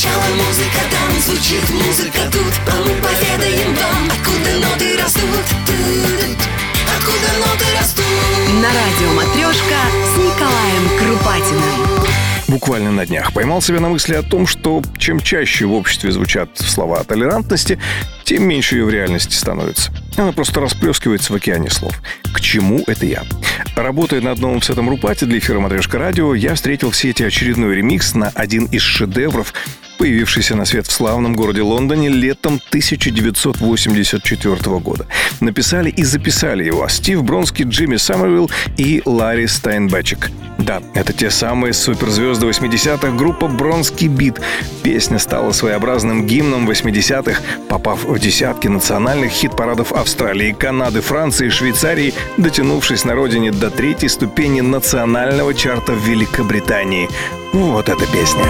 Звучала музыка там, звучит музыка тут А мы поведаем вам, откуда ноты растут Откуда ноты растут На радио «Матрешка» с Николаем Крупатиным. Буквально на днях поймал себя на мысли о том, что чем чаще в обществе звучат слова о толерантности, тем меньше ее в реальности становится. Она просто расплескивается в океане слов. К чему это я? Работая над новым сетом Рупати для эфира «Матрешка радио», я встретил в сети очередной ремикс на один из шедевров, появившийся на свет в славном городе Лондоне летом 1984 года. Написали и записали его Стив Бронский, Джимми Саммервилл и Ларри Стайнбечек. Да, это те самые суперзвезды 80-х, группа Бронский Бит. Песня стала своеобразным гимном 80-х, попав в десятки национальных хит-парадов Австралии, Канады, Франции, Швейцарии, дотянувшись на родине до третьей ступени национального чарта в Великобритании. Вот эта песня.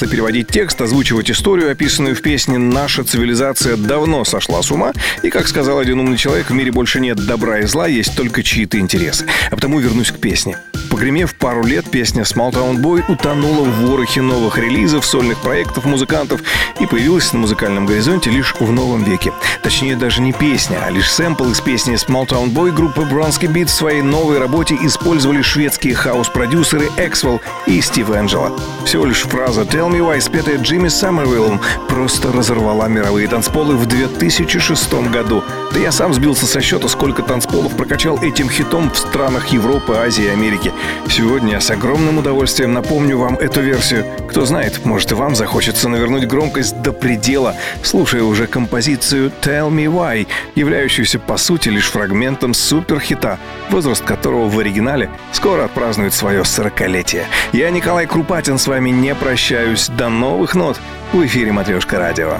Смысла переводить текст, озвучивать историю, описанную в песне «Наша цивилизация давно сошла с ума», и, как сказал один умный человек, в мире больше нет добра и зла, есть только чьи-то интересы. А потому вернусь к песне. Погремев пару лет, песня Small Town Boy утонула в ворохе новых релизов, сольных проектов музыкантов и появилась на музыкальном горизонте лишь в новом веке. Точнее, даже не песня, а лишь сэмпл из песни Small Town Boy группы Bronski Beat в своей новой работе использовали шведские хаос-продюсеры Эксвелл и Стив Энджело. Всего лишь фраза «Tell me why», спетая Джимми Саммервиллом, просто разорвала мировые танцполы в 2006 году. Да я сам сбился со счета, сколько танцполов прокачал этим хитом в странах Европы, Азии и Америки. Сегодня я с огромным удовольствием напомню вам эту версию. Кто знает, может и вам захочется навернуть громкость до предела, слушая уже композицию «Tell Me Why», являющуюся по сути лишь фрагментом суперхита, возраст которого в оригинале скоро отпразднует свое сорокалетие. Я Николай Крупатин, с вами не прощаюсь. До новых нот в эфире «Матрешка радио».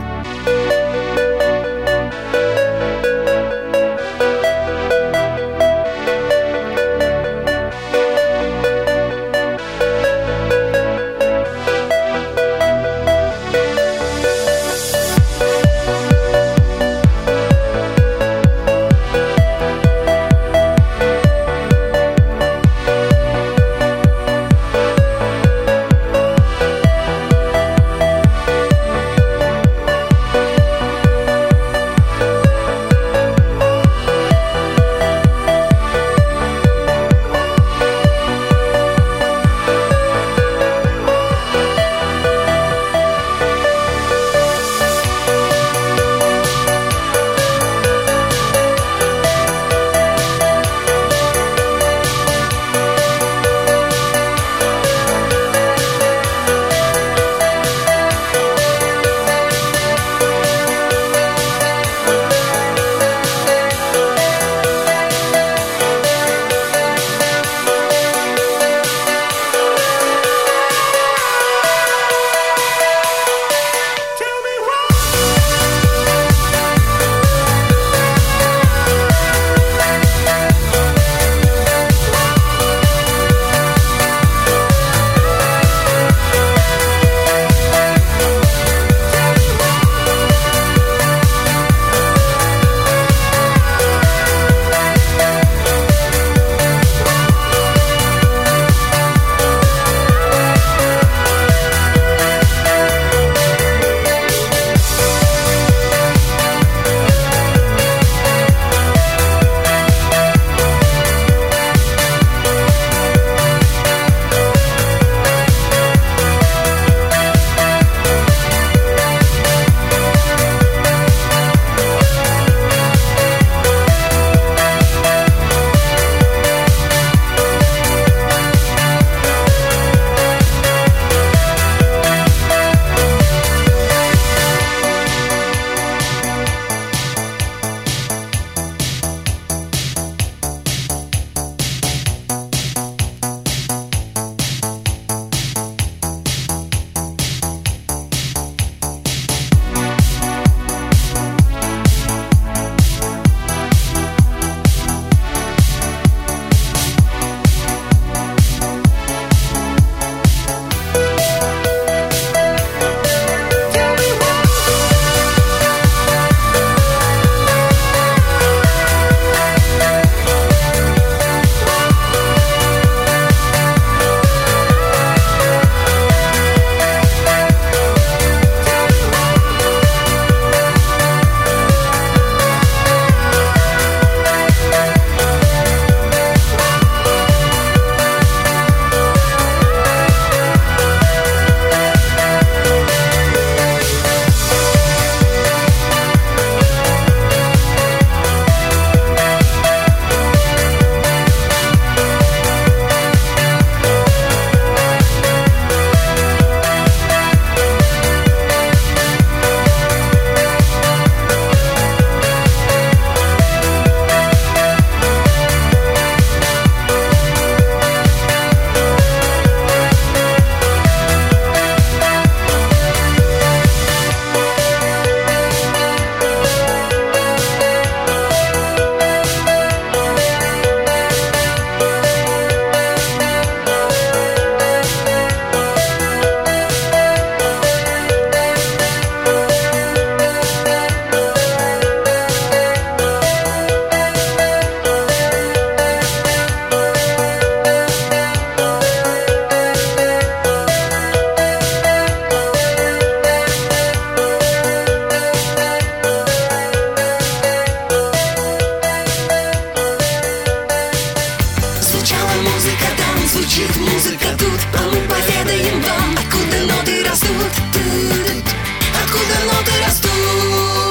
звучала музыка там, звучит музыка тут А мы поведаем вам, откуда ноты растут? Откуда ноты растут?